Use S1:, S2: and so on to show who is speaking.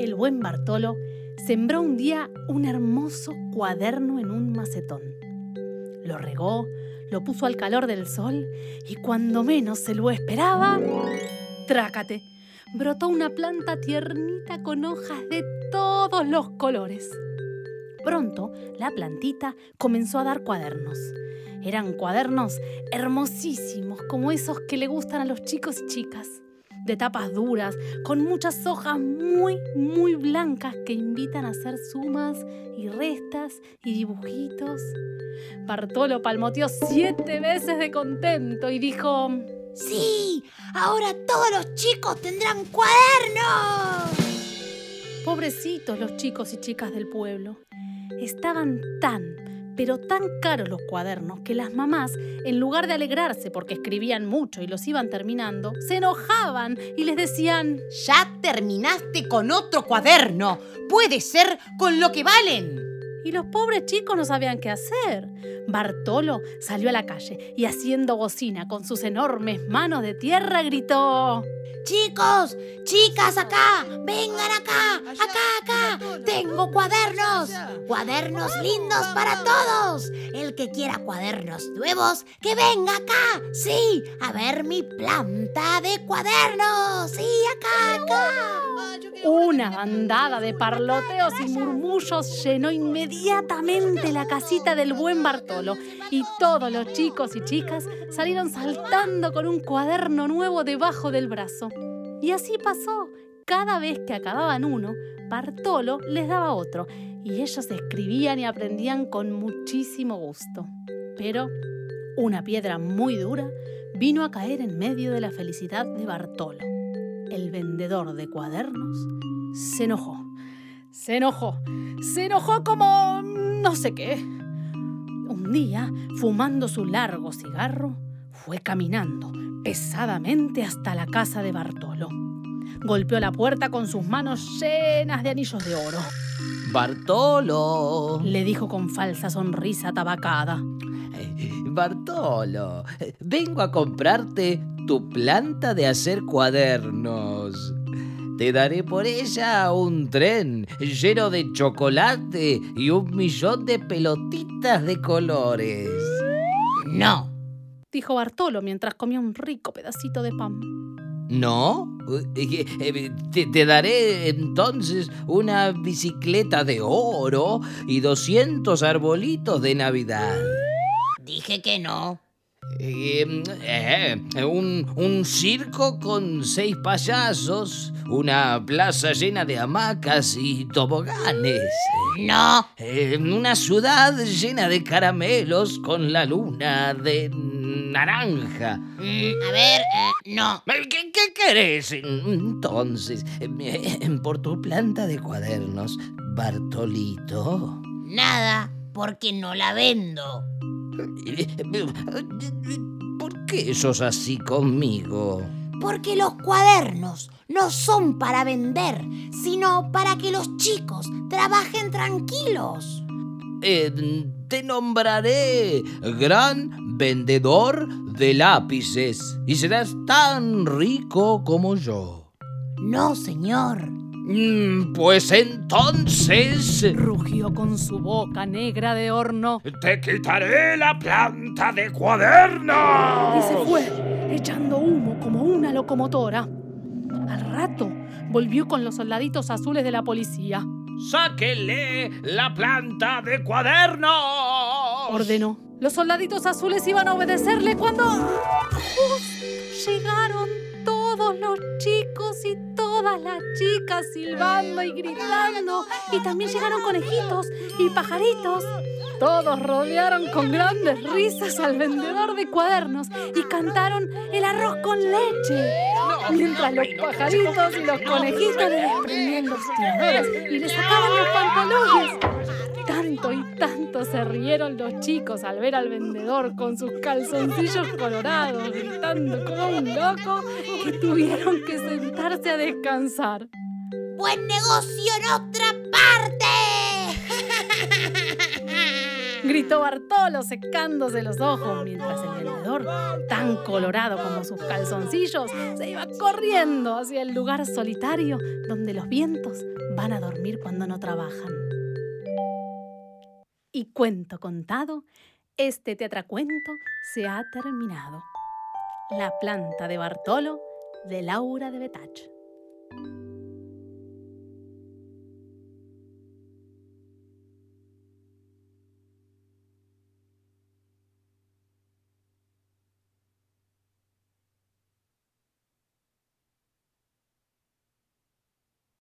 S1: El buen Bartolo sembró un día un hermoso cuaderno en un macetón. Lo regó, lo puso al calor del sol y cuando menos se lo esperaba, trácate, brotó una planta tiernita con hojas de todos los colores. Pronto la plantita comenzó a dar cuadernos. Eran cuadernos hermosísimos, como esos que le gustan a los chicos y chicas, de tapas duras, con muchas hojas muy, muy blancas que invitan a hacer sumas y restas y dibujitos. Bartolo palmoteó siete veces de contento y dijo,
S2: ¡Sí! Ahora todos los chicos tendrán cuadernos.
S1: Pobrecitos los chicos y chicas del pueblo. Estaban tan, pero tan caros los cuadernos que las mamás, en lugar de alegrarse porque escribían mucho y los iban terminando, se enojaban y les decían,
S3: Ya terminaste con otro cuaderno. Puede ser con lo que valen.
S1: Y los pobres chicos no sabían qué hacer. Bartolo salió a la calle y haciendo bocina con sus enormes manos de tierra gritó,
S2: Chicos, chicas, acá, vengan acá, acá, acá. Tengo cuadernos, cuadernos lindos para todos. El que quiera cuadernos nuevos, que venga acá. Sí, a ver mi planta de cuadernos. Sí, acá, acá.
S1: Una bandada de parloteos y murmullos llenó inmediatamente la casita del buen Bartolo y todos los chicos y chicas salieron saltando con un cuaderno nuevo debajo del brazo. Y así pasó. Cada vez que acababan uno, Bartolo les daba otro y ellos escribían y aprendían con muchísimo gusto. Pero una piedra muy dura vino a caer en medio de la felicidad de Bartolo el vendedor de cuadernos se enojó. Se enojó. Se enojó como no sé qué. Un día, fumando su largo cigarro, fue caminando pesadamente hasta la casa de Bartolo. Golpeó la puerta con sus manos llenas de anillos de oro.
S4: Bartolo.
S1: Le dijo con falsa sonrisa tabacada.
S4: Eh, Bartolo, vengo a comprarte tu planta de hacer cuadernos. Te daré por ella un tren lleno de chocolate y un millón de pelotitas de colores.
S3: No.
S1: Dijo Bartolo mientras comía un rico pedacito de pan.
S4: ¿No? Eh, eh, Te, te daré entonces una bicicleta de oro y 200 arbolitos de Navidad.
S3: Dije que no.
S4: Eh, eh, un, un circo con seis payasos, una plaza llena de hamacas y toboganes.
S3: No.
S4: Eh, una ciudad llena de caramelos con la luna de naranja.
S3: Mm, a ver, eh, no.
S4: Eh, ¿Qué, qué querés entonces? Eh, Por tu planta de cuadernos, Bartolito.
S3: Nada, porque no la vendo.
S4: ¿Por qué sos así conmigo?
S2: Porque los cuadernos no son para vender, sino para que los chicos trabajen tranquilos.
S4: Eh, te nombraré gran vendedor de lápices y serás tan rico como yo.
S2: No, señor.
S4: Mm, Pues entonces
S1: Rugió con su boca negra de horno
S5: Te quitaré la planta de cuadernos.
S1: y se fue, echando humo como una locomotora. Al rato volvió con los soldaditos azules de la policía.
S5: Sáquele la planta de cuadernos.
S1: Ordenó. Los soldaditos azules iban a obedecerle cuando justo llegaron todos los chicos y todas las chicas silbando y gritando. Y también llegaron conejitos y pajaritos. Todos rodearon con grandes risas al vendedor de cuadernos y cantaron el arroz con leche. Mientras los pajaritos y los conejitos le desprendían los tiradores y le sacaban los pantalones. Tanto y tanto se rieron los chicos al ver al vendedor con sus calzoncillos colorados gritando como un loco que tuvieron que sentarse a descansar.
S2: Buen negocio en otra parte.
S1: gritó Bartolo secándose los ojos mientras el vendedor, tan colorado como sus calzoncillos, se iba corriendo hacia el lugar solitario donde los vientos van a dormir cuando no trabajan. Y cuento contado, este teatracuento se ha terminado. La planta de Bartolo de Laura de Betach.